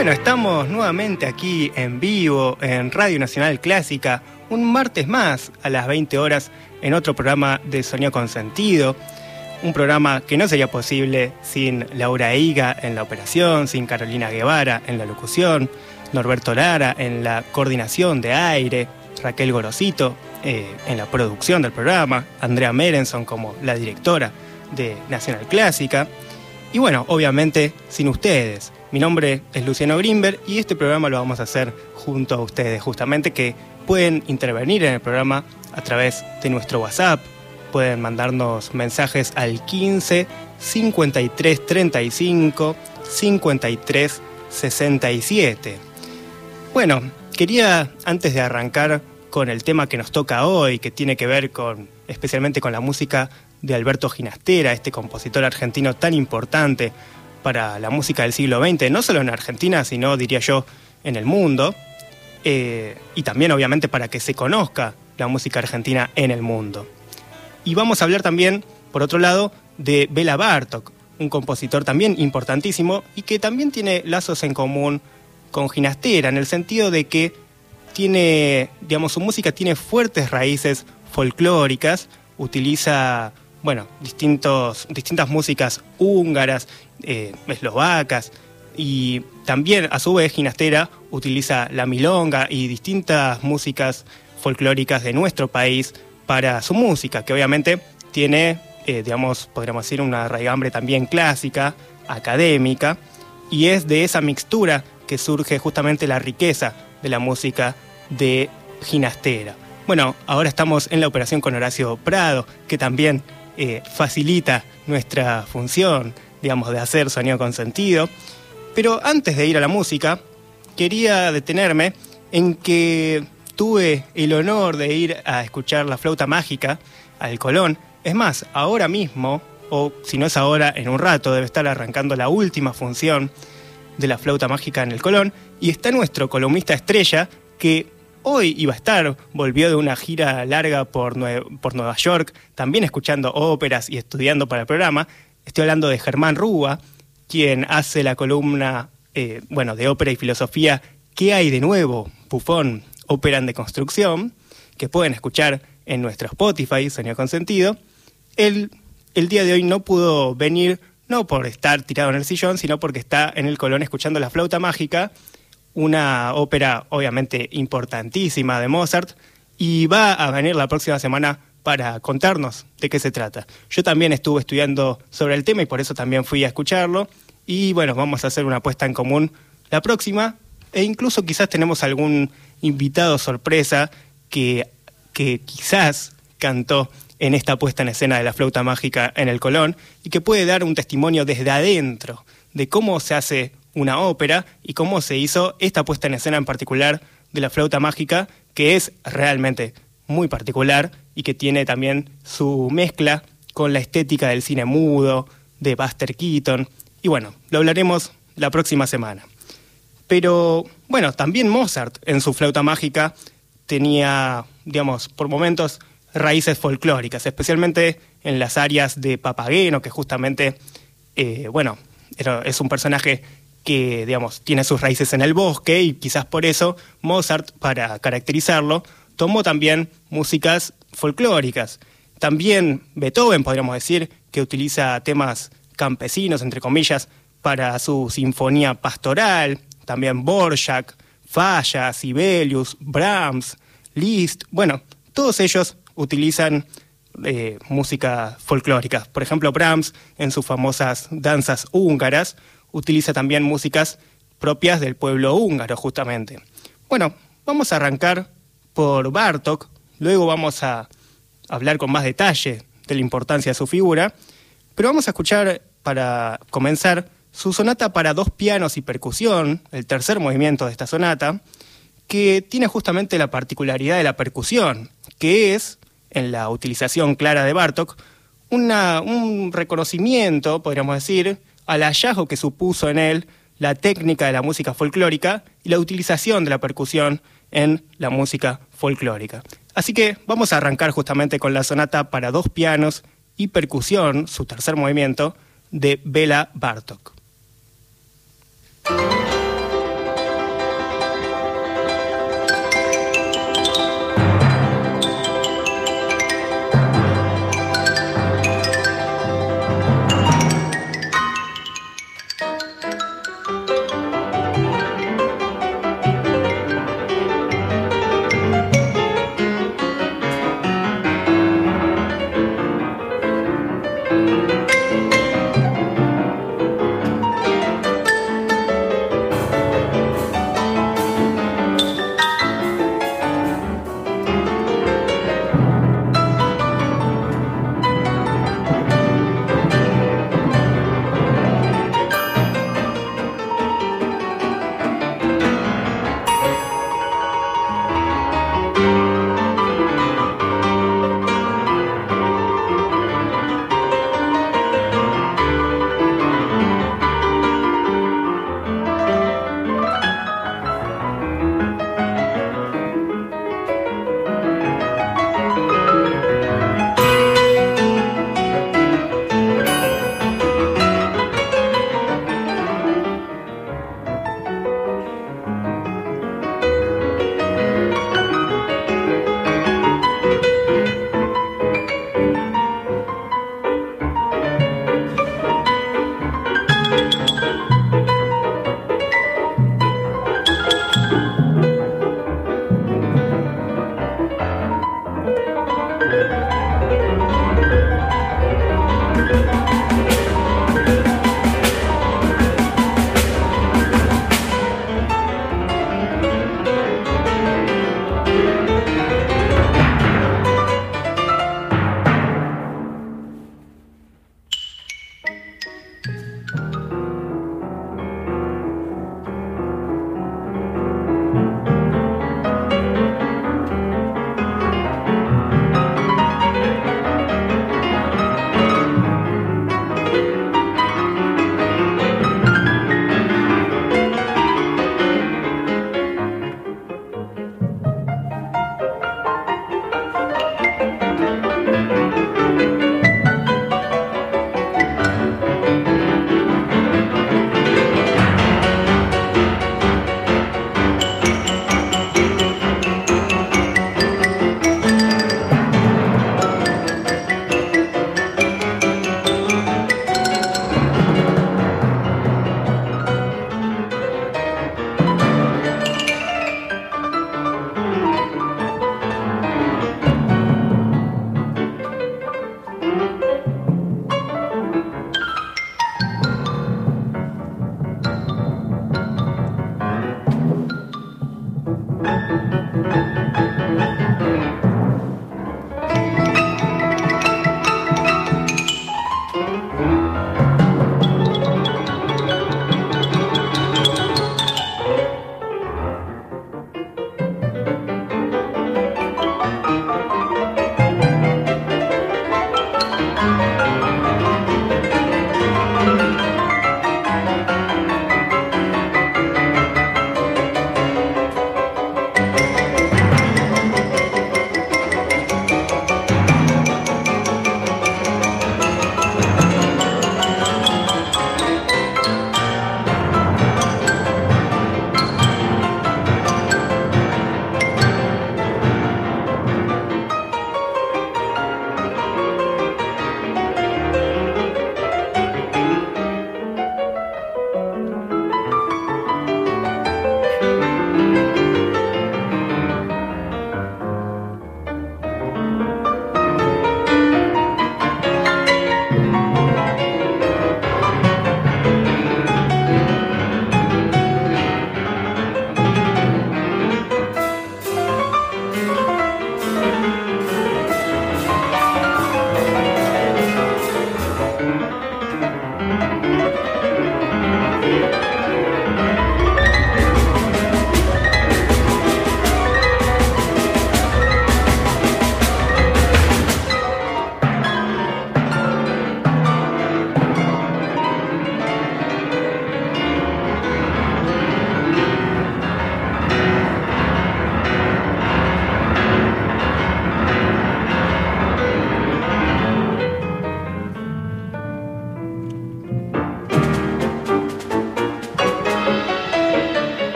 Bueno, estamos nuevamente aquí en vivo en Radio Nacional Clásica, un martes más a las 20 horas en otro programa de Sonido con Sentido. Un programa que no sería posible sin Laura Higa en la operación, sin Carolina Guevara en la locución, Norberto Lara en la coordinación de aire, Raquel Gorosito eh, en la producción del programa, Andrea Merenson como la directora de Nacional Clásica. Y bueno, obviamente sin ustedes. Mi nombre es Luciano Grimberg y este programa lo vamos a hacer junto a ustedes, justamente que pueden intervenir en el programa a través de nuestro WhatsApp, pueden mandarnos mensajes al 15 53 35 53 67. Bueno, quería antes de arrancar con el tema que nos toca hoy, que tiene que ver con especialmente con la música de Alberto Ginastera, este compositor argentino tan importante para la música del siglo XX, no solo en Argentina, sino diría yo en el mundo, eh, y también obviamente para que se conozca la música argentina en el mundo. Y vamos a hablar también, por otro lado, de Bela Bartok, un compositor también importantísimo y que también tiene lazos en común con Ginastera, en el sentido de que tiene, digamos, su música tiene fuertes raíces folclóricas, utiliza, bueno, distintos, distintas músicas húngaras, eh, eslovacas, y también a su vez Ginastera utiliza la milonga y distintas músicas folclóricas de nuestro país para su música, que obviamente tiene, eh, digamos, podríamos decir, una raigambre también clásica, académica, y es de esa mixtura que surge justamente la riqueza de la música de Ginastera. Bueno, ahora estamos en la operación con Horacio Prado, que también eh, facilita nuestra función, digamos, de hacer sonido con sentido. Pero antes de ir a la música, quería detenerme en que tuve el honor de ir a escuchar la flauta mágica al Colón. Es más, ahora mismo, o si no es ahora, en un rato, debe estar arrancando la última función de la flauta mágica en el Colón. Y está nuestro columnista estrella que hoy iba a estar, volvió de una gira larga por, por Nueva York, también escuchando óperas y estudiando para el programa. Estoy hablando de Germán Rúa, quien hace la columna eh, bueno, de ópera y filosofía ¿Qué hay de nuevo? Bufón, ópera en deconstrucción, que pueden escuchar en nuestro Spotify, Sonido con Sentido. Él el día de hoy no pudo venir, no por estar tirado en el sillón, sino porque está en el Colón escuchando La Flauta Mágica, una ópera obviamente importantísima de Mozart, y va a venir la próxima semana para contarnos de qué se trata. Yo también estuve estudiando sobre el tema y por eso también fui a escucharlo. Y bueno, vamos a hacer una apuesta en común la próxima e incluso quizás tenemos algún invitado sorpresa que, que quizás cantó en esta puesta en escena de la flauta mágica en el Colón y que puede dar un testimonio desde adentro de cómo se hace una ópera y cómo se hizo esta puesta en escena en particular de la flauta mágica, que es realmente muy particular y que tiene también su mezcla con la estética del cine mudo, de Buster Keaton. Y bueno, lo hablaremos la próxima semana. Pero bueno, también Mozart en su flauta mágica tenía, digamos, por momentos raíces folclóricas, especialmente en las áreas de Papageno, que justamente, eh, bueno, es un personaje que, digamos, tiene sus raíces en el bosque y quizás por eso Mozart, para caracterizarlo, tomó también músicas folclóricas. También Beethoven, podríamos decir, que utiliza temas campesinos, entre comillas, para su sinfonía pastoral también Borjak, Falla, Sibelius, Brahms, Liszt, bueno, todos ellos utilizan eh, música folclórica. Por ejemplo, Brahms, en sus famosas danzas húngaras, utiliza también músicas propias del pueblo húngaro, justamente. Bueno, vamos a arrancar por Bartok, luego vamos a hablar con más detalle de la importancia de su figura, pero vamos a escuchar para comenzar su sonata para dos pianos y percusión, el tercer movimiento de esta sonata, que tiene justamente la particularidad de la percusión, que es, en la utilización clara de Bartok, un reconocimiento, podríamos decir, al hallazgo que supuso en él la técnica de la música folclórica y la utilización de la percusión en la música folclórica. Así que vamos a arrancar justamente con la sonata para dos pianos y percusión, su tercer movimiento, de Bela Bartok.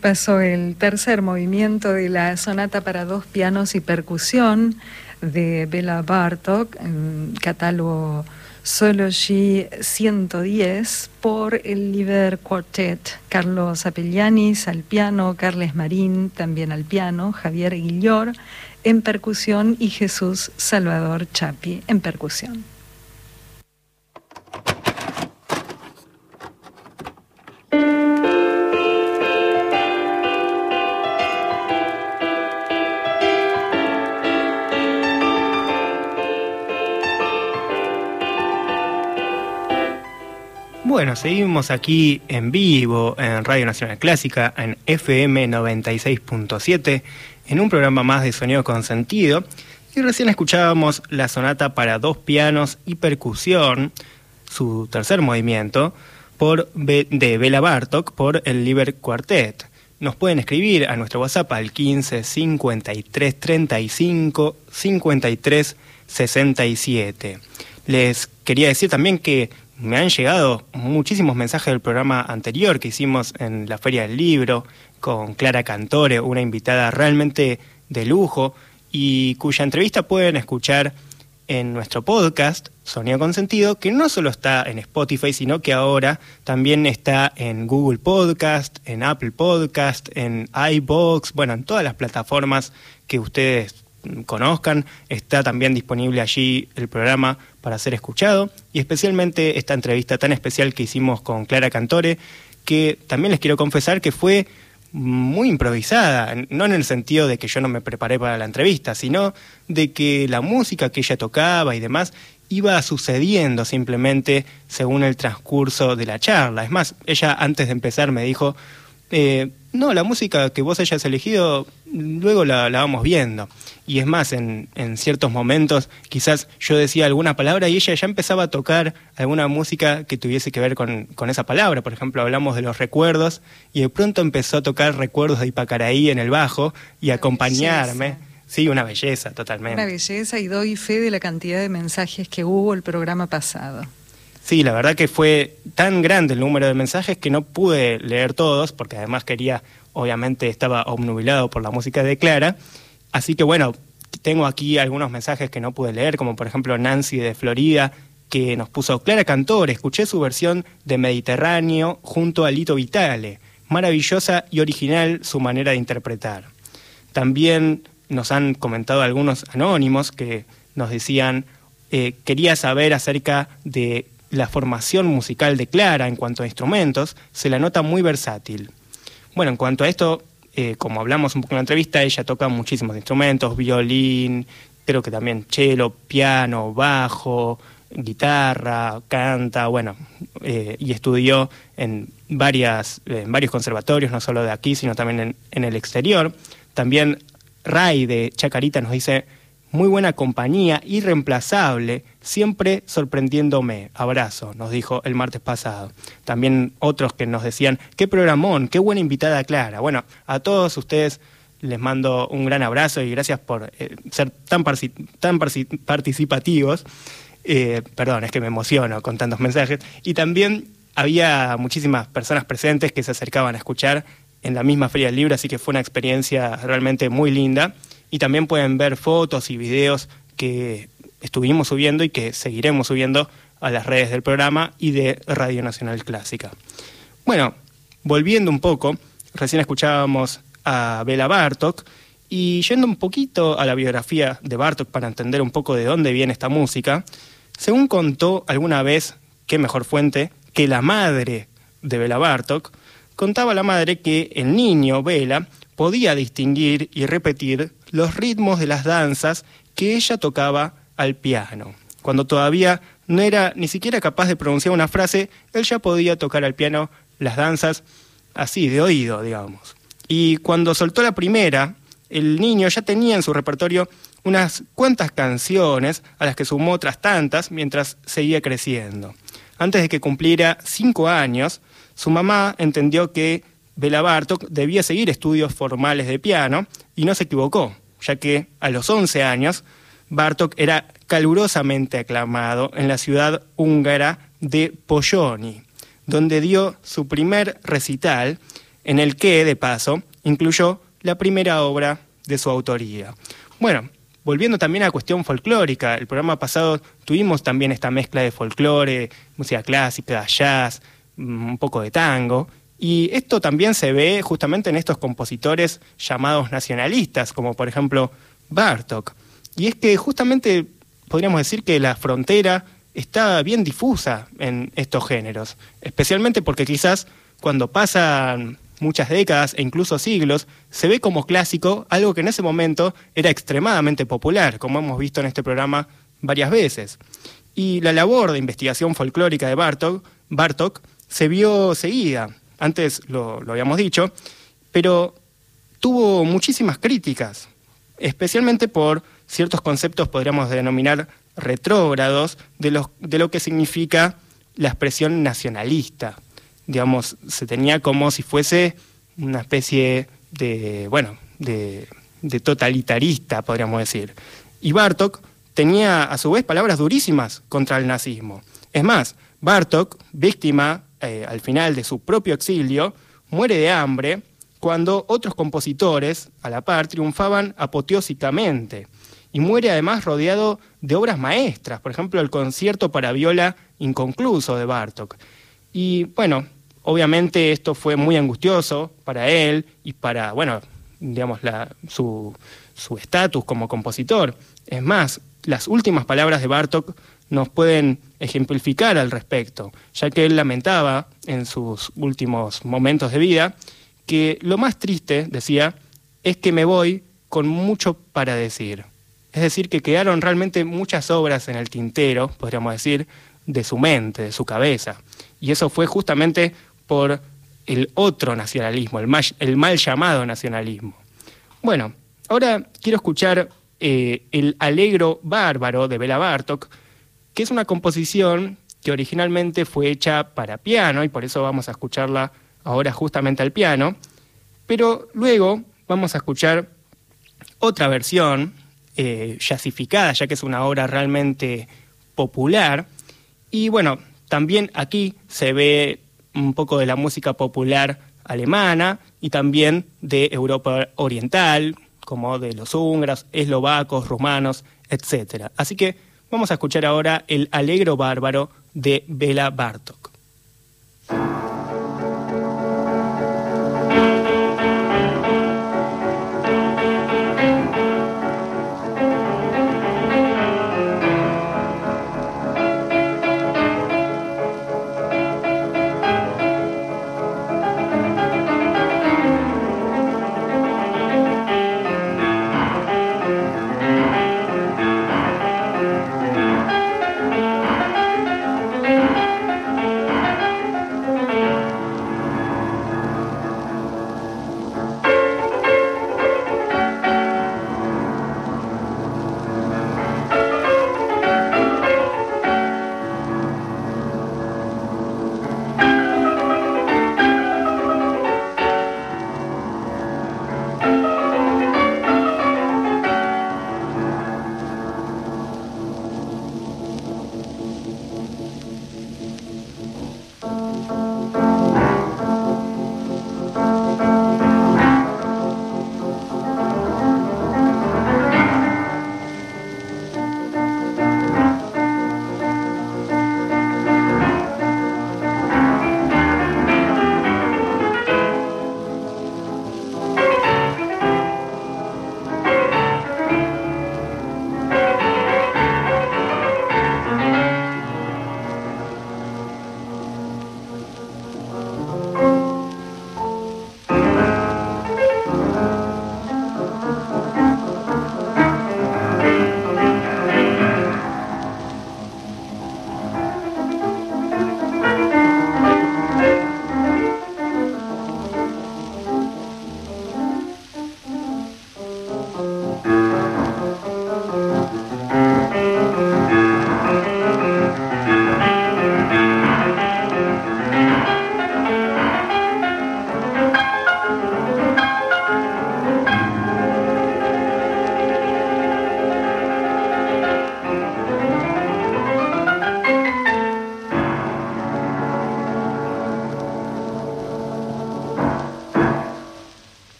Pasó el tercer movimiento de la sonata para dos pianos y percusión de Bela Bartok, en catálogo Solo G 110 por el Liber Quartet. Carlos Apellianis al piano, Carles Marín también al piano, Javier Guillor en percusión y Jesús Salvador Chapi en percusión. Bueno, seguimos aquí en vivo en Radio Nacional Clásica, en FM 96.7, en un programa más de Sonido con Sentido. Y recién escuchábamos la sonata para dos pianos y percusión, su tercer movimiento, por de Bela Bartok por el Liber Quartet. Nos pueden escribir a nuestro WhatsApp al 15 53 35 53 67. Les quería decir también que me han llegado muchísimos mensajes del programa anterior que hicimos en la Feria del Libro con Clara Cantore, una invitada realmente de lujo y cuya entrevista pueden escuchar en nuestro podcast Sonido con Sentido, que no solo está en Spotify, sino que ahora también está en Google Podcast, en Apple Podcast, en iBox, bueno, en todas las plataformas que ustedes conozcan. Está también disponible allí el programa para ser escuchado y especialmente esta entrevista tan especial que hicimos con Clara Cantore, que también les quiero confesar que fue muy improvisada, no en el sentido de que yo no me preparé para la entrevista, sino de que la música que ella tocaba y demás iba sucediendo simplemente según el transcurso de la charla. Es más, ella antes de empezar me dijo, eh, no, la música que vos hayas elegido, luego la, vamos viendo. Y es más, en, en, ciertos momentos quizás yo decía alguna palabra y ella ya empezaba a tocar alguna música que tuviese que ver con, con, esa palabra. Por ejemplo, hablamos de los recuerdos y de pronto empezó a tocar recuerdos de Ipacaraí en el bajo y acompañarme. Sí, una belleza, totalmente. Una belleza y doy fe de la cantidad de mensajes que hubo el programa pasado. Sí, la verdad que fue tan grande el número de mensajes que no pude leer todos, porque además quería, obviamente estaba obnubilado por la música de Clara. Así que bueno, tengo aquí algunos mensajes que no pude leer, como por ejemplo Nancy de Florida, que nos puso Clara Cantor, escuché su versión de Mediterráneo junto a Lito Vitale. Maravillosa y original su manera de interpretar. También nos han comentado algunos anónimos que nos decían, eh, quería saber acerca de la formación musical de Clara en cuanto a instrumentos se la nota muy versátil. Bueno, en cuanto a esto, eh, como hablamos un poco en la entrevista, ella toca muchísimos instrumentos, violín, creo que también cello, piano, bajo, guitarra, canta, bueno, eh, y estudió en, varias, en varios conservatorios, no solo de aquí, sino también en, en el exterior. También Ray de Chacarita nos dice, muy buena compañía, irreemplazable, siempre sorprendiéndome. Abrazo, nos dijo el martes pasado. También otros que nos decían, qué programón, qué buena invitada Clara. Bueno, a todos ustedes les mando un gran abrazo y gracias por eh, ser tan, tan participativos. Eh, perdón, es que me emociono con tantos mensajes. Y también había muchísimas personas presentes que se acercaban a escuchar en la misma Feria del Libro, así que fue una experiencia realmente muy linda y también pueden ver fotos y videos que estuvimos subiendo y que seguiremos subiendo a las redes del programa y de Radio Nacional Clásica. Bueno, volviendo un poco, recién escuchábamos a Bela Bartok y yendo un poquito a la biografía de Bartok para entender un poco de dónde viene esta música, según contó alguna vez, qué mejor fuente, que la madre de Bela Bartok, contaba la madre que el niño, Bela, podía distinguir y repetir los ritmos de las danzas que ella tocaba al piano. Cuando todavía no era ni siquiera capaz de pronunciar una frase, él ya podía tocar al piano las danzas así, de oído, digamos. Y cuando soltó la primera, el niño ya tenía en su repertorio unas cuantas canciones a las que sumó otras tantas mientras seguía creciendo. Antes de que cumpliera cinco años, su mamá entendió que Bela Bartok debía seguir estudios formales de piano y no se equivocó, ya que a los 11 años Bartok era calurosamente aclamado en la ciudad húngara de Polloni, donde dio su primer recital, en el que, de paso, incluyó la primera obra de su autoría. Bueno, volviendo también a la cuestión folclórica, el programa pasado tuvimos también esta mezcla de folclore, música clásica, jazz, un poco de tango, y esto también se ve justamente en estos compositores llamados nacionalistas, como por ejemplo Bartok. Y es que justamente podríamos decir que la frontera está bien difusa en estos géneros, especialmente porque quizás cuando pasan muchas décadas e incluso siglos, se ve como clásico algo que en ese momento era extremadamente popular, como hemos visto en este programa varias veces. Y la labor de investigación folclórica de Bartok, Bartok se vio seguida, antes lo, lo habíamos dicho, pero tuvo muchísimas críticas, especialmente por ciertos conceptos, podríamos denominar retrógrados, de lo, de lo que significa la expresión nacionalista. Digamos, se tenía como si fuese una especie de, bueno, de, de totalitarista, podríamos decir. Y Bartok tenía a su vez palabras durísimas contra el nazismo. Es más, Bartok, víctima eh, al final de su propio exilio, muere de hambre cuando otros compositores a la par triunfaban apoteósicamente y muere además rodeado de obras maestras, por ejemplo el concierto para viola inconcluso de Bartok. Y bueno, obviamente esto fue muy angustioso para él y para, bueno, digamos, su estatus como compositor. Es más, las últimas palabras de Bartok nos pueden ejemplificar al respecto, ya que él lamentaba en sus últimos momentos de vida que lo más triste, decía, es que me voy con mucho para decir. Es decir, que quedaron realmente muchas obras en el tintero, podríamos decir, de su mente, de su cabeza. Y eso fue justamente por el otro nacionalismo, el mal, el mal llamado nacionalismo. Bueno, ahora quiero escuchar eh, el Alegro Bárbaro de Bela Bartok, que es una composición que originalmente fue hecha para piano, y por eso vamos a escucharla ahora justamente al piano, pero luego vamos a escuchar otra versión, eh, ya que es una obra realmente popular, y bueno, también aquí se ve un poco de la música popular alemana y también de Europa Oriental, como de los húngaros, eslovacos, rumanos, etc. Así que vamos a escuchar ahora el Alegro Bárbaro de Bela Bartok.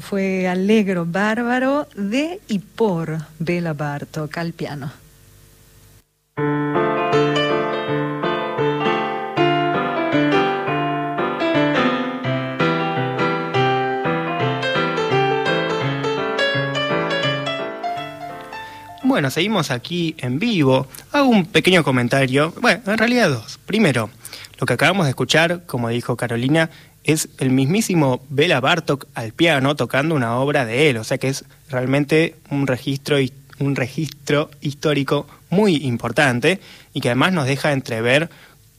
Fue Alegro Bárbaro de y por Bela Bartok al piano. Bueno, seguimos aquí en vivo. Hago un pequeño comentario. Bueno, en realidad dos. Primero, lo que acabamos de escuchar, como dijo Carolina, es el mismísimo Bela Bartok al piano tocando una obra de él. O sea que es realmente un registro, un registro histórico muy importante y que además nos deja entrever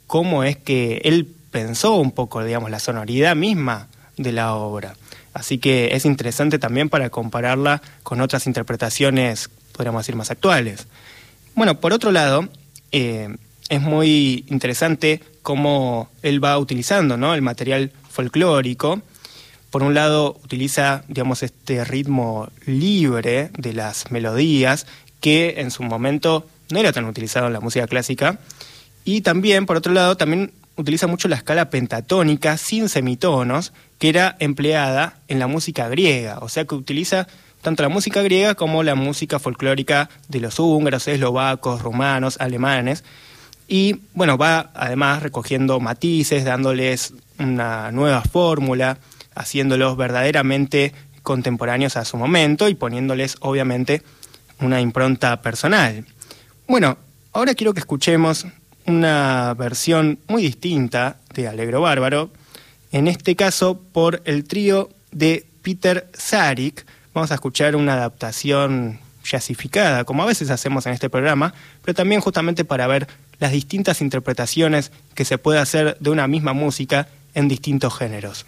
cómo es que él pensó un poco, digamos, la sonoridad misma de la obra. Así que es interesante también para compararla con otras interpretaciones podríamos decir, más actuales. Bueno, por otro lado, eh, es muy interesante cómo él va utilizando ¿no? el material folclórico. Por un lado, utiliza, digamos, este ritmo libre de las melodías que en su momento no era tan utilizado en la música clásica. Y también, por otro lado, también utiliza mucho la escala pentatónica sin semitonos, que era empleada en la música griega. O sea que utiliza tanto la música griega como la música folclórica de los húngaros, eslovacos, rumanos, alemanes. Y bueno, va además recogiendo matices, dándoles una nueva fórmula, haciéndolos verdaderamente contemporáneos a su momento y poniéndoles obviamente una impronta personal. Bueno, ahora quiero que escuchemos una versión muy distinta de Alegro Bárbaro, en este caso por el trío de Peter Sarik, vamos a escuchar una adaptación jazzificada, como a veces hacemos en este programa, pero también justamente para ver las distintas interpretaciones que se puede hacer de una misma música en distintos géneros.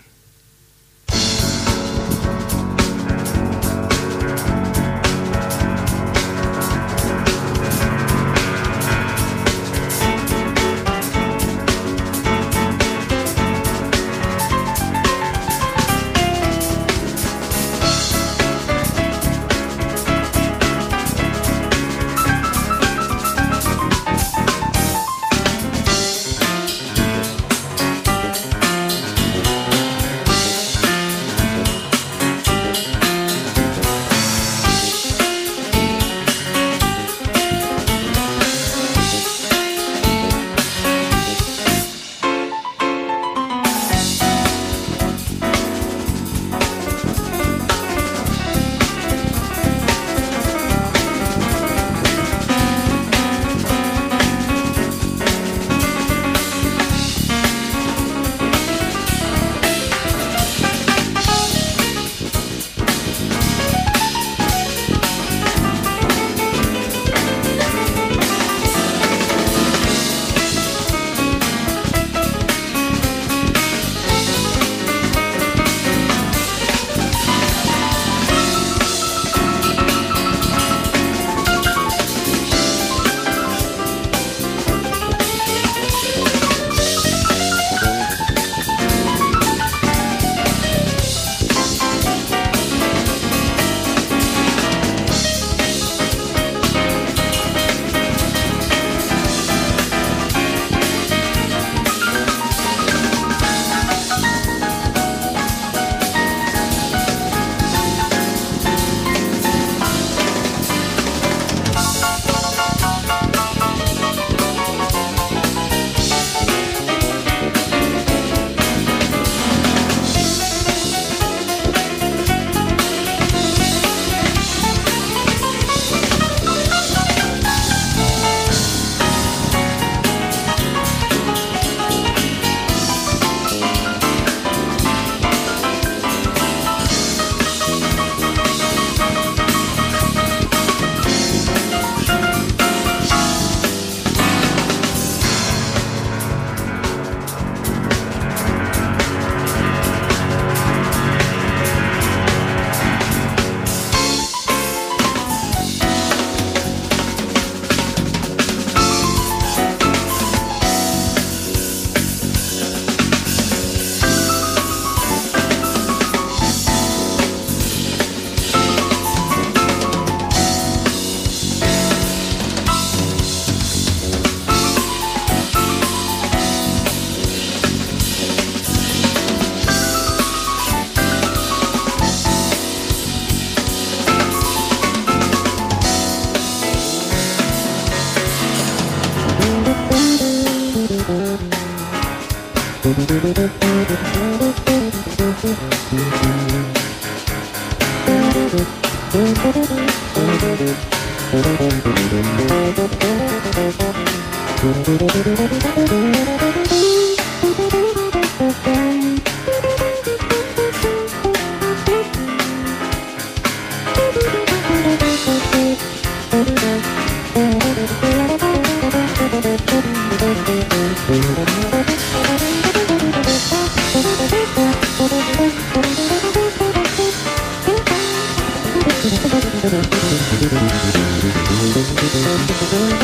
Escuchamos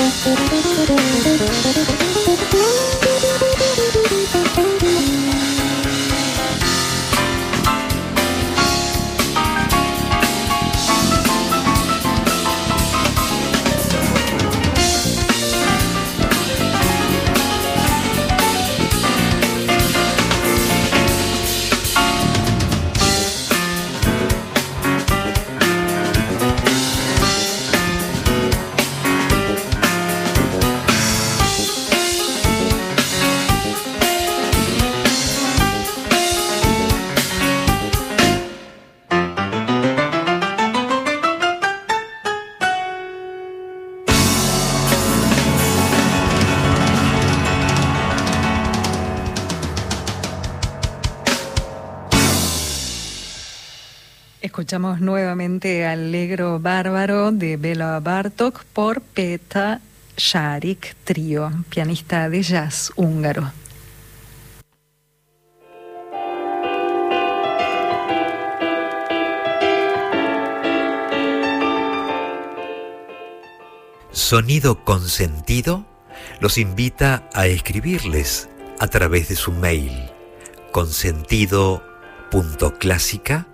Bárbaro de Bela Bartok por Peta Sharik Trío, pianista de jazz húngaro. Sonido Consentido los invita a escribirles a través de su mail consentido.clásica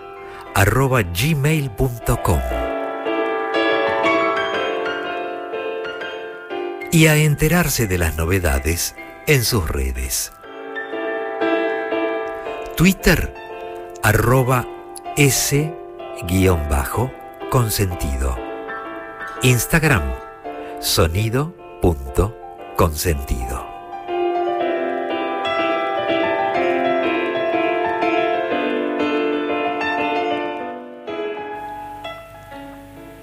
y a enterarse de las novedades en sus redes. Twitter arroba s guion bajo consentido. Instagram sonido.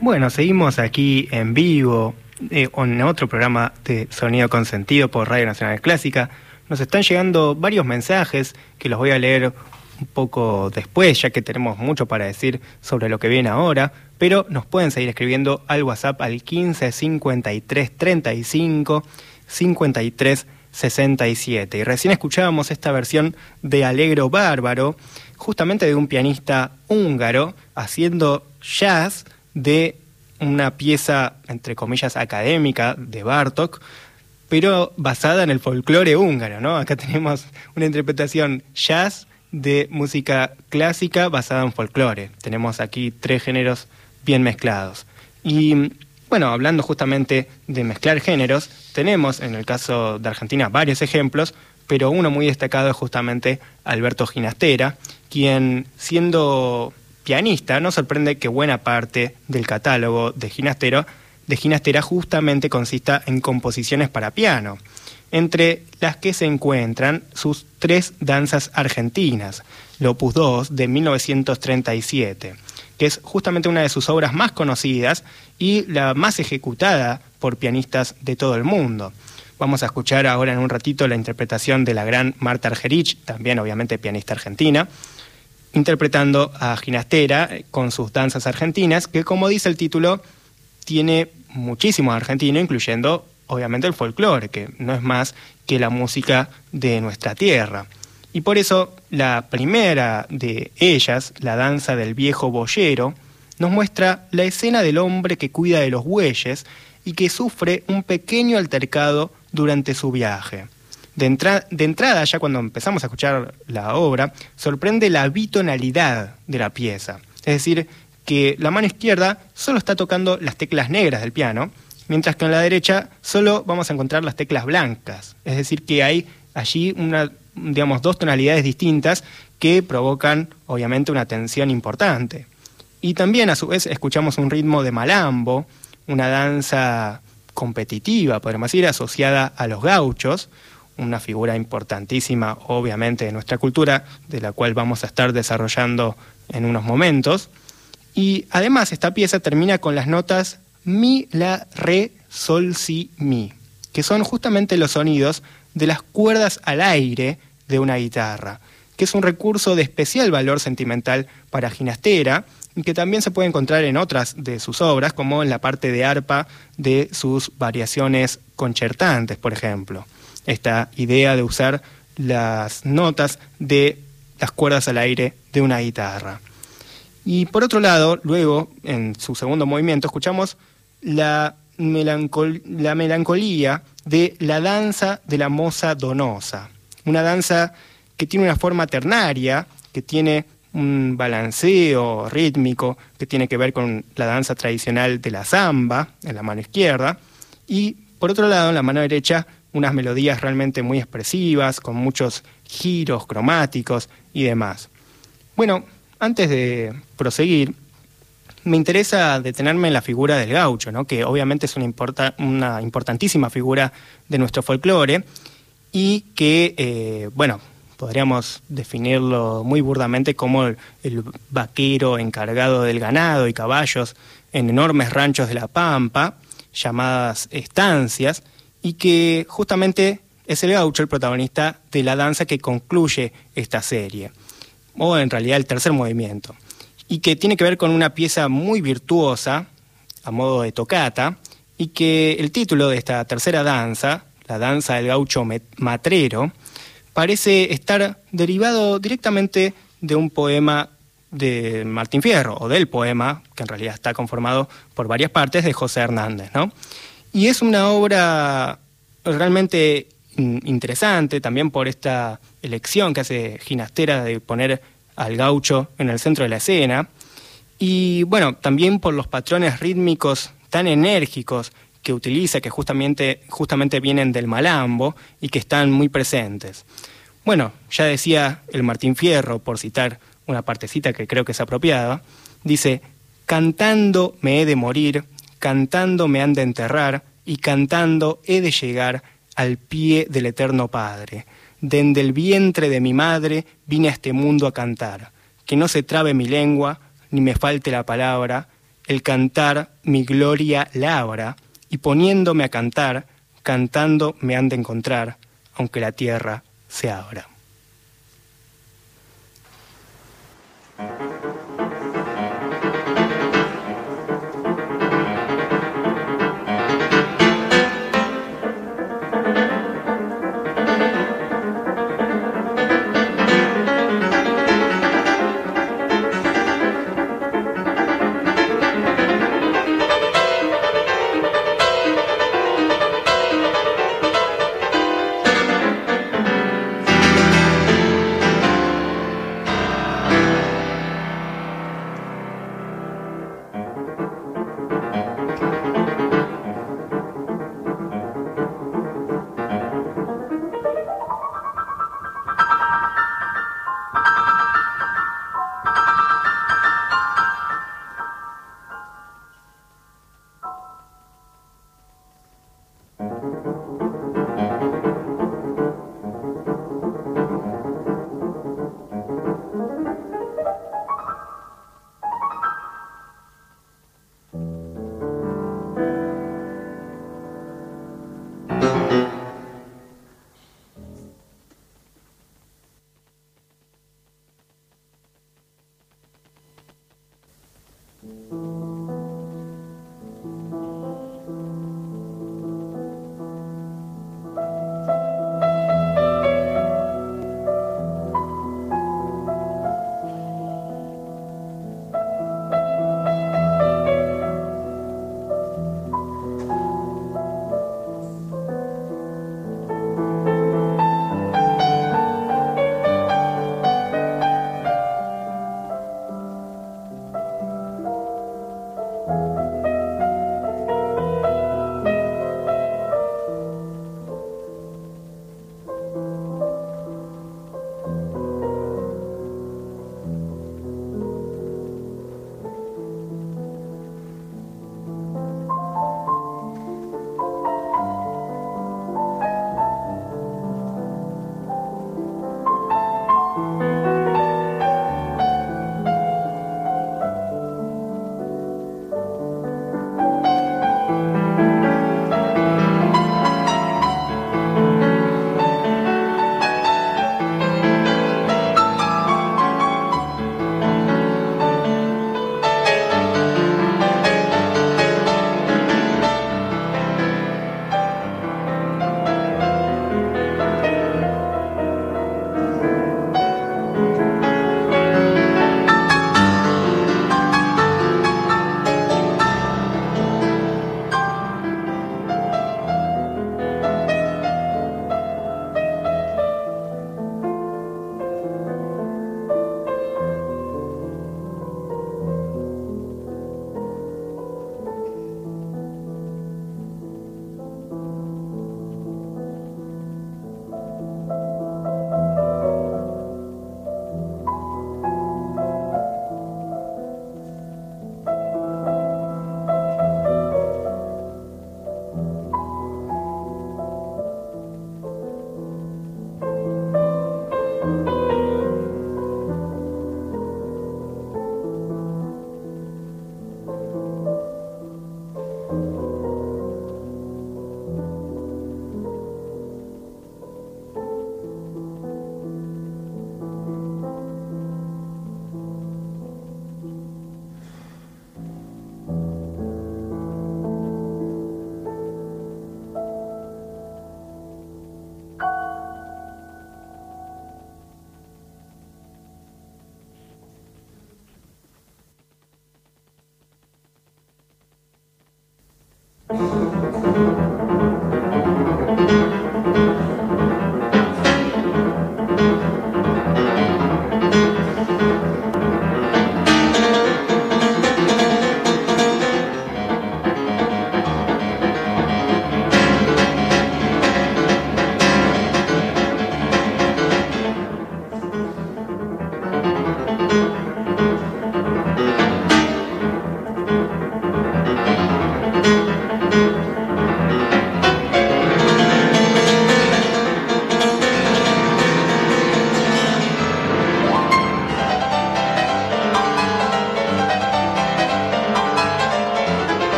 Bueno, seguimos aquí en vivo eh, en otro programa de Sonido Consentido por Radio Nacional Clásica. Nos están llegando varios mensajes que los voy a leer un poco después, ya que tenemos mucho para decir sobre lo que viene ahora, pero nos pueden seguir escribiendo al WhatsApp al 15 53 35 53 67. Y recién escuchábamos esta versión de Alegro Bárbaro, justamente de un pianista húngaro haciendo jazz de una pieza, entre comillas, académica de Bartok, pero basada en el folclore húngaro, ¿no? Acá tenemos una interpretación jazz de música clásica basada en folclore. Tenemos aquí tres géneros bien mezclados. Y bueno, hablando justamente de mezclar géneros, tenemos en el caso de Argentina varios ejemplos, pero uno muy destacado es justamente Alberto Ginastera, quien siendo pianista, no sorprende que buena parte del catálogo de Ginastero, de Ginastera justamente consista en composiciones para piano, entre las que se encuentran sus tres danzas argentinas, el Opus 2 de 1937, que es justamente una de sus obras más conocidas y la más ejecutada por pianistas de todo el mundo. Vamos a escuchar ahora en un ratito la interpretación de la gran Marta Argerich, también obviamente pianista argentina, interpretando a Ginastera eh, con sus danzas argentinas, que como dice el título, tiene muchísimo argentino, incluyendo obviamente el folclore, que no es más que la música de nuestra tierra. Y por eso la primera de ellas, la danza del viejo boyero, nos muestra la escena del hombre que cuida de los bueyes y que sufre un pequeño altercado durante su viaje de, entrada, ya cuando empezamos a escuchar la obra, sorprende la bitonalidad de la pieza. Es decir, que la mano izquierda solo está tocando las teclas negras del piano, mientras que en la derecha solo vamos a encontrar las teclas blancas. Es decir, que hay allí una, digamos, dos tonalidades distintas que provocan, obviamente, una tensión importante. Y también, a su vez, escuchamos un ritmo de malambo, una danza competitiva, podemos decir, asociada a los gauchos, una figura importantísima, obviamente, de nuestra cultura, de la cual vamos a estar desarrollando en unos momentos. Y además esta pieza termina con las notas mi, la, re, sol, si, mi, que son justamente los sonidos de las cuerdas al aire de una guitarra, que es un recurso de especial valor sentimental para Ginastera y que también se puede encontrar en otras de sus obras, como en la parte de arpa de sus variaciones concertantes, por ejemplo. Esta idea de usar las notas de las cuerdas al aire de una guitarra. Y por otro lado, luego, en su segundo movimiento, escuchamos la, la melancolía de la danza de la moza donosa. Una danza que tiene una forma ternaria, que tiene un balanceo rítmico, que tiene que ver con la danza tradicional de la samba, en la mano izquierda, y por otro lado, en la mano derecha, unas melodías realmente muy expresivas, con muchos giros cromáticos y demás. Bueno, antes de proseguir, me interesa detenerme en la figura del gaucho, ¿no? que obviamente es una, una importantísima figura de nuestro folclore y que, eh, bueno, podríamos definirlo muy burdamente como el, vaquero encargado del ganado y caballos en enormes ranchos de la Pampa, llamadas estancias, y que justamente es el gaucho el protagonista de la danza que concluye esta serie o en realidad el tercer movimiento, y que tiene que ver con una pieza muy virtuosa, a modo de tocata, y que el título de esta tercera danza, la danza del gaucho matrero, parece estar derivado directamente de un poema de Martín Fierro, o del poema, que en realidad está conformado por varias partes, de José Hernández. ¿no? Y es una obra realmente interesante también por esta elección que hace Ginastera de poner al gaucho en el centro de la escena y bueno, también por los patrones rítmicos tan enérgicos que utiliza, que justamente, justamente vienen del malambo y que están muy presentes. Bueno, ya decía el Martín Fierro, por citar una partecita que creo que es apropiada, dice, cantando me he de morir, cantando me han de enterrar y cantando he de llegar al pie del Eterno Padre. Dende el vientre de mi madre vine a este mundo a cantar. Que no se trabe mi lengua, ni me falte la palabra, el cantar mi gloria labra, y poniéndome a cantar, cantando me han de encontrar, aunque la tierra se abra.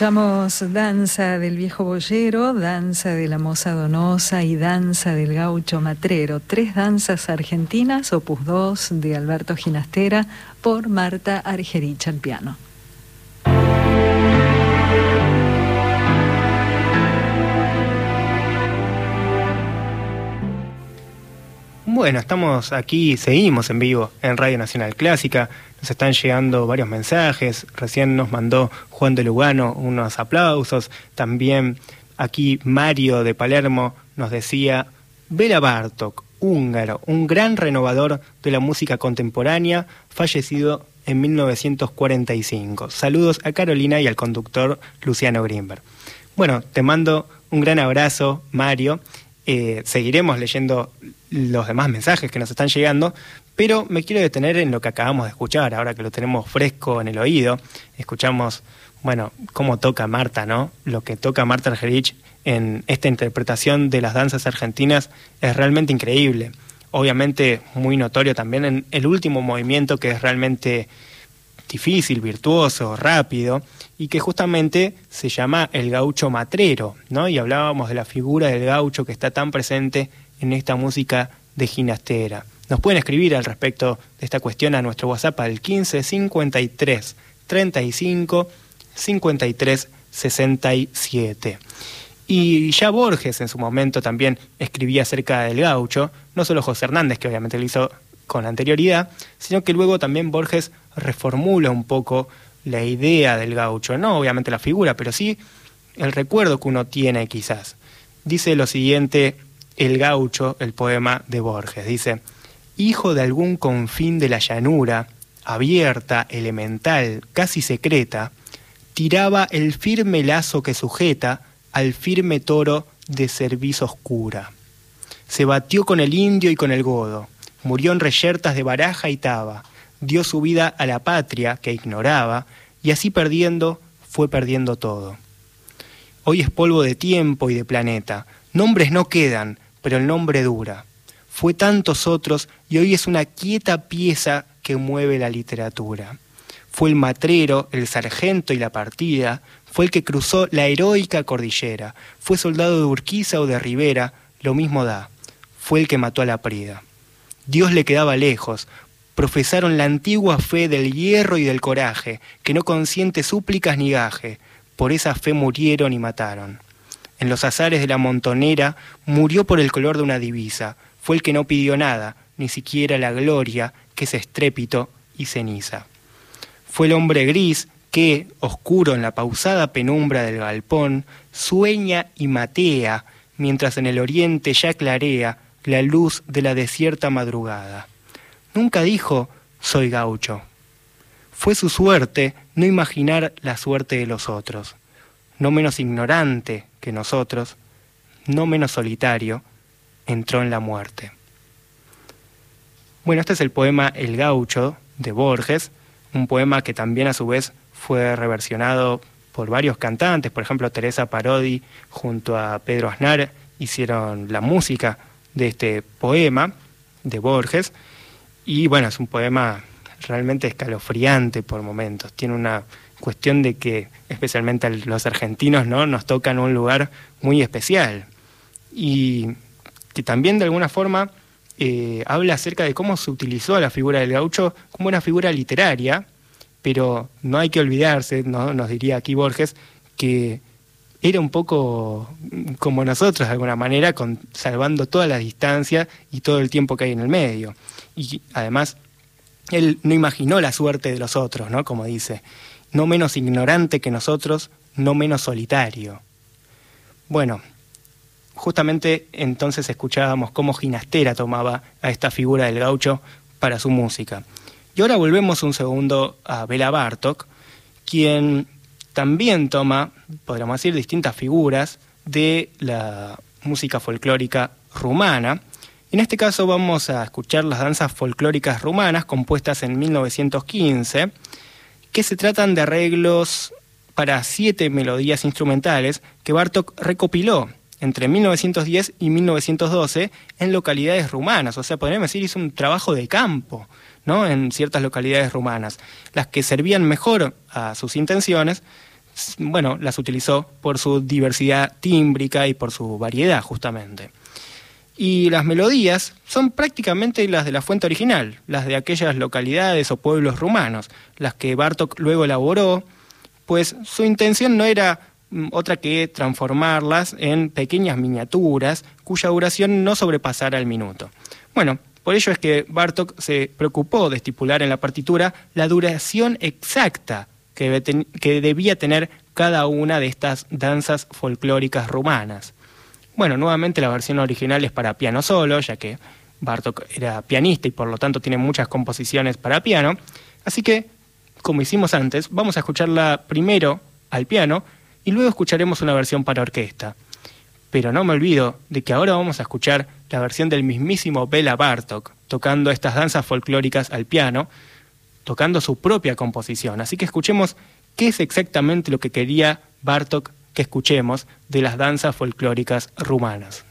Escuchamos Danza del Viejo Boyero, Danza de la Moza Donosa y Danza del Gaucho Matrero, tres danzas argentinas, opus 2 de Alberto Ginastera por Marta Argerich al piano. Bueno, estamos aquí, seguimos en vivo en Radio Nacional Clásica. Nos están llegando varios mensajes. Recién nos mandó Juan de Lugano unos aplausos. También aquí Mario de Palermo nos decía, Bela Bartok, húngaro, un gran renovador de la música contemporánea, fallecido en 1945. Saludos a Carolina y al conductor Luciano Grimberg. Bueno, te mando un gran abrazo, Mario. Eh, seguiremos leyendo los demás mensajes que nos están llegando, pero me quiero detener en lo que acabamos de escuchar, ahora que lo tenemos fresco en el oído. Escuchamos, bueno, cómo toca Marta, ¿no? Lo que toca Marta Argerich en esta interpretación de las danzas argentinas es realmente increíble. Obviamente muy notorio también en el último movimiento que es realmente difícil, virtuoso, rápido, y que justamente se llama el gaucho matrero, ¿no? Y hablábamos de la figura del gaucho que está tan presente en esta música de ginastera. Nos pueden escribir al respecto de esta cuestión a nuestro WhatsApp al 15 53 35 53 67. Y ya Borges en su momento también escribía acerca del gaucho, no solo José Hernández, que obviamente lo hizo con anterioridad, sino que luego también Borges reformula un poco la idea del gaucho, no obviamente la figura, pero sí el recuerdo que uno tiene quizás. Dice lo siguiente el gaucho, el poema de Borges. Dice, hijo de algún confín de la llanura, abierta, elemental, casi secreta, tiraba el firme lazo que sujeta al firme toro de cerviz oscura. Se batió con el indio y con el godo, murió en reyertas de baraja y taba, dio su vida a la patria que ignoraba, y así perdiendo fue perdiendo todo. Hoy es polvo de tiempo y de planeta. Nombres no quedan, pero el nombre dura. Fue tantos otros y hoy es una quieta pieza que mueve la literatura. Fue el matrero, el sargento y la partida, fue el que cruzó la heroica cordillera, fue soldado de Urquiza o de Rivera, lo mismo da, fue el que mató a la prida. Dios le quedaba lejos, profesaron la antigua fe del hierro y del coraje, que no consiente súplicas ni gaje, por esa fe murieron y mataron. En los azares de la montonera murió por el color de una divisa, fue el que no pidió nada, ni siquiera la gloria, que es estrépito y ceniza. Fue el hombre gris que, oscuro en la pausada penumbra del galpón, sueña y matea, mientras en el oriente ya clarea la luz de la desierta madrugada. Nunca dijo, soy gaucho. Fue su suerte no imaginar la suerte de los otros, no menos ignorante que nosotros, no menos solitario, entró en la muerte. Bueno, este es el poema El gaucho de Borges, un poema que también a su vez fue reversionado por varios cantantes, por ejemplo Teresa Parodi junto a Pedro Aznar hicieron la música de este poema de Borges. Y bueno, es un poema realmente escalofriante por momentos, tiene una cuestión de que especialmente los argentinos ¿no? nos tocan un lugar muy especial y que también de alguna forma eh, habla acerca de cómo se utilizó la figura del gaucho como una figura literaria, pero no hay que olvidarse, ¿no? nos diría aquí Borges, que era un poco como nosotros de alguna manera, con, salvando toda la distancia y todo el tiempo que hay en el medio. Y además, él no imaginó la suerte de los otros, ¿no? Como dice, no menos ignorante que nosotros, no menos solitario. Bueno, justamente entonces escuchábamos cómo Ginastera tomaba a esta figura del gaucho para su música. Y ahora volvemos un segundo a Bela Bartok, quien también toma, podríamos decir, distintas figuras de la música folclórica rumana. En este caso vamos a escuchar las danzas folclóricas rumanas compuestas en 1915, que se tratan de arreglos para siete melodías instrumentales que Bartok recopiló entre 1910 y 1912 en localidades rumanas. O sea, podríamos decir, hizo un trabajo de campo ¿no? en ciertas localidades rumanas. Las que servían mejor a sus intenciones, bueno, las utilizó por su diversidad tímbrica y por su variedad, justamente. Y las melodías son prácticamente las de la fuente original, las de aquellas localidades o pueblos rumanos, las que Bartok luego elaboró, pues su intención no era Mm, otra que transformarlas en pequeñas miniaturas cuya duración no sobrepasara el minuto. Bueno, por ello es que Bartok se preocupó de estipular en la partitura la duración exacta que, que debía tener cada una de estas danzas folclóricas rumanas. Bueno, nuevamente la versión original es para piano solo, ya que Bartok era pianista y por lo tanto tiene muchas composiciones para piano. Así que, como hicimos antes, vamos a escucharla primero al piano y luego escucharemos una versión para orquesta. Pero no me olvido de que ahora vamos a escuchar la versión del mismísimo Bela Bartok, tocando estas danzas folclóricas al piano, tocando su propia composición. Así que escuchemos qué es exactamente lo que quería Bartok que escuchemos de las danzas folclóricas rumanas.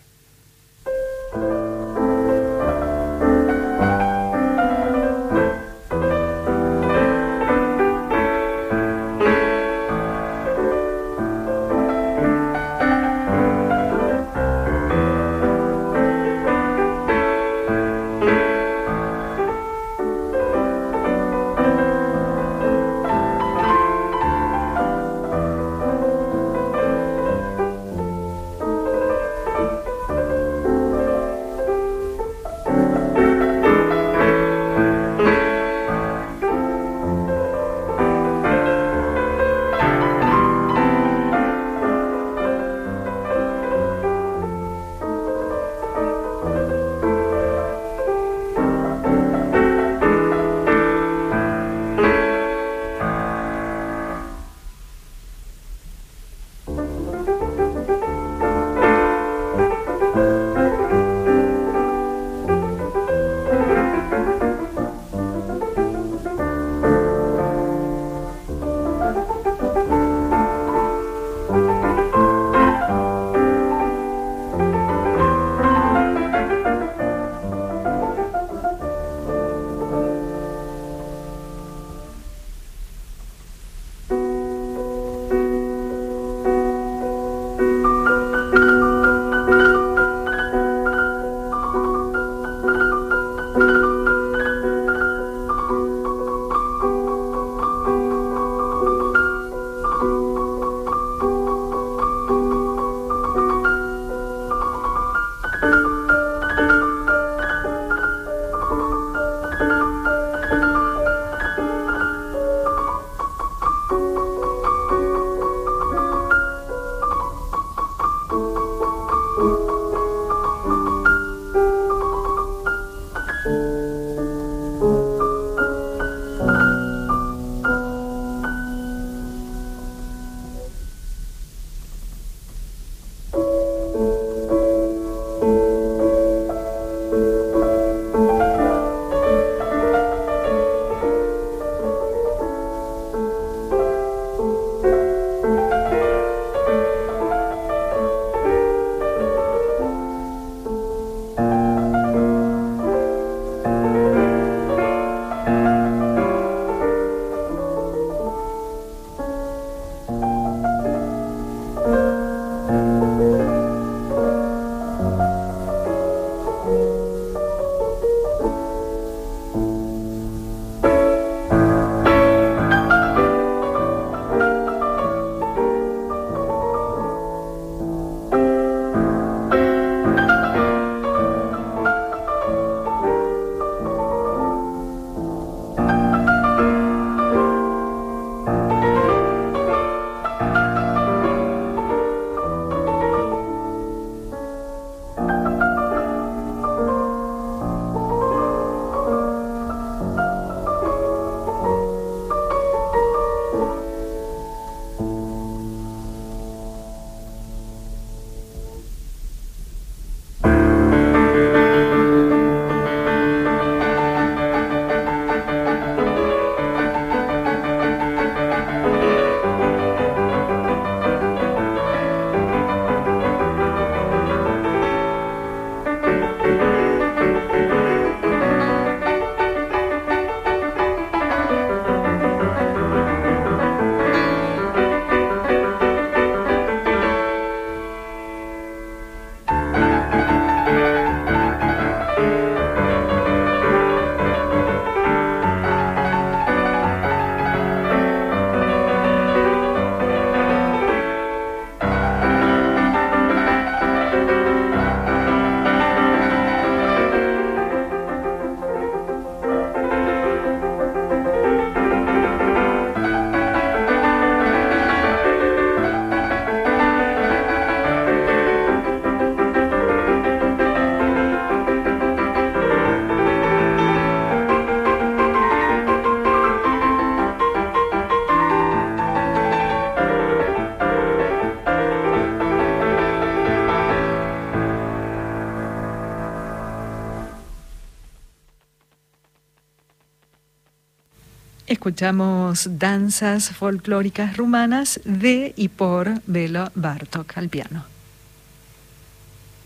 Escuchamos danzas folclóricas rumanas de y por Belo Bartok al piano.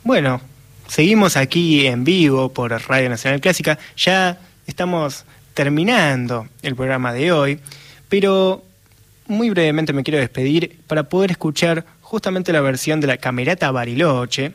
Bueno, seguimos aquí en vivo por Radio Nacional Clásica. Ya estamos terminando el programa de hoy, pero muy brevemente me quiero despedir para poder escuchar justamente la versión de la Camerata Bariloche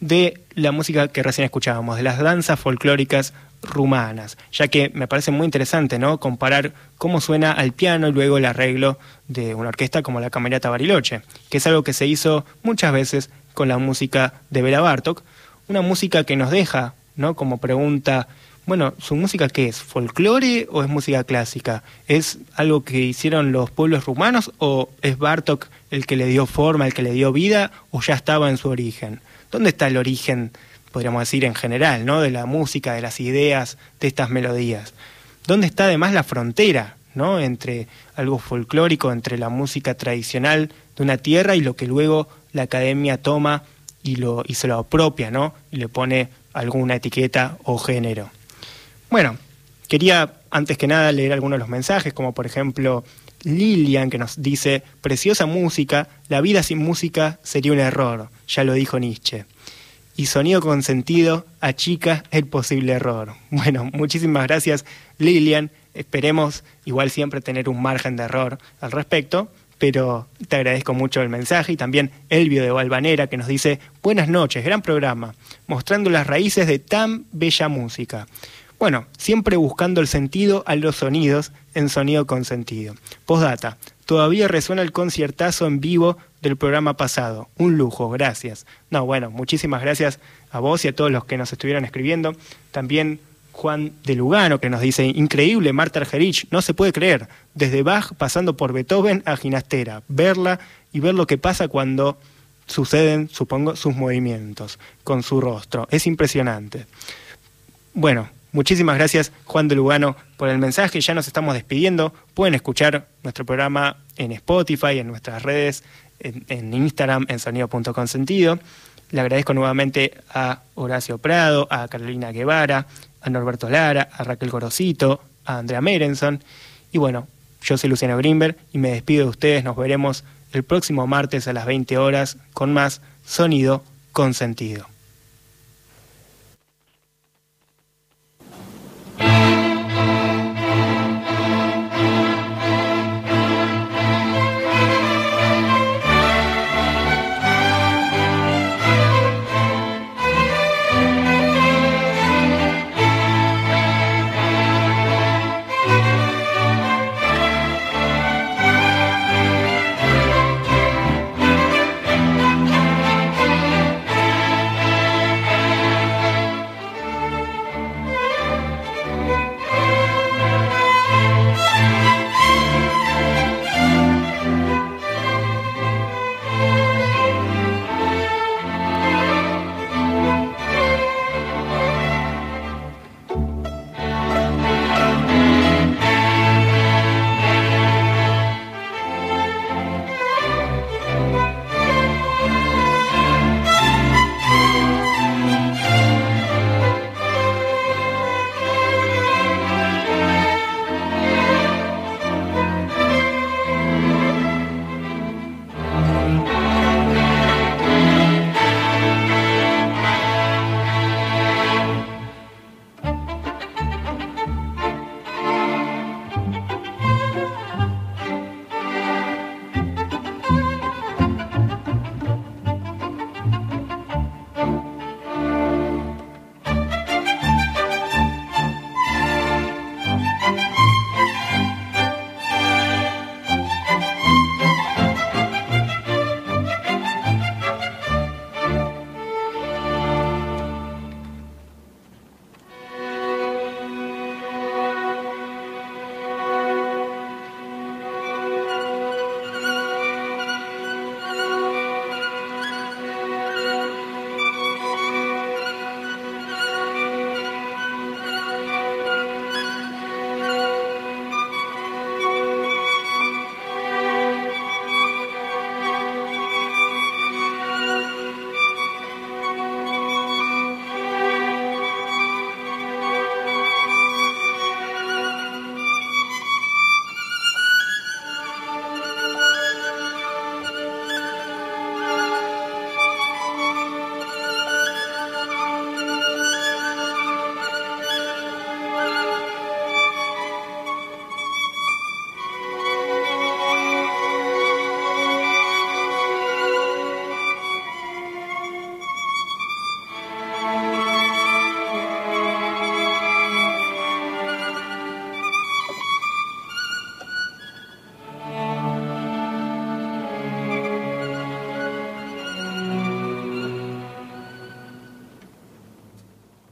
de la música que recién escuchábamos, de las danzas folclóricas rumanas, ya que me parece muy interesante, ¿no? Comparar cómo suena al piano y luego el arreglo de una orquesta como la Camerata Bariloche, que es algo que se hizo muchas veces con la música de Bela Bartok, una música que nos deja, ¿no? Como pregunta, bueno, ¿su música qué es? ¿Folclore o es música clásica? ¿Es algo que hicieron los pueblos rumanos o es Bartok el que le dio forma, el que le dio vida o ya estaba en su origen? ¿Dónde está el origen podríamos decir en general, ¿no? de la música, de las ideas, de estas melodías. ¿Dónde está además la frontera ¿no? entre algo folclórico, entre la música tradicional de una tierra y lo que luego la academia toma y, lo, y se lo apropia, ¿no? y le pone alguna etiqueta o género? Bueno, quería antes que nada leer algunos de los mensajes, como por ejemplo Lilian que nos dice, preciosa música, la vida sin música sería un error, ya lo dijo Nietzsche y sonido con sentido achica el posible error. Bueno, muchísimas gracias Lilian. Esperemos igual siempre tener un margen de error al respecto, pero te agradezco mucho el mensaje y también Elvio de Valvanera que nos dice buenas noches, gran programa, mostrando las raíces de tan bella música. Bueno, siempre buscando el sentido a los sonidos en sonido con sentido. Postdata, todavía resuena el conciertazo en vivo del programa pasado. Un lujo, gracias. No, bueno, muchísimas gracias a vos y a todos los que nos estuvieron escribiendo. También Juan de Lugano, que nos dice, increíble Marta Argerich, no se puede creer, desde Bach pasando por Beethoven a Ginastera, verla y ver lo que pasa cuando suceden, supongo, sus movimientos con su rostro. Es impresionante. Bueno, Muchísimas gracias Juan de Lugano por el mensaje. Ya nos estamos despidiendo. Pueden escuchar nuestro programa en Spotify, en nuestras redes, en, Instagram, en sonido.consentido. Le agradezco nuevamente a Horacio Prado, a Carolina Guevara, a Norberto Lara, a Raquel Gorosito, a Andrea Merenson. Y bueno, yo soy Luciano Grimberg y me despido de ustedes. Nos veremos el próximo martes a las 20 horas con más Sonido con Sentido.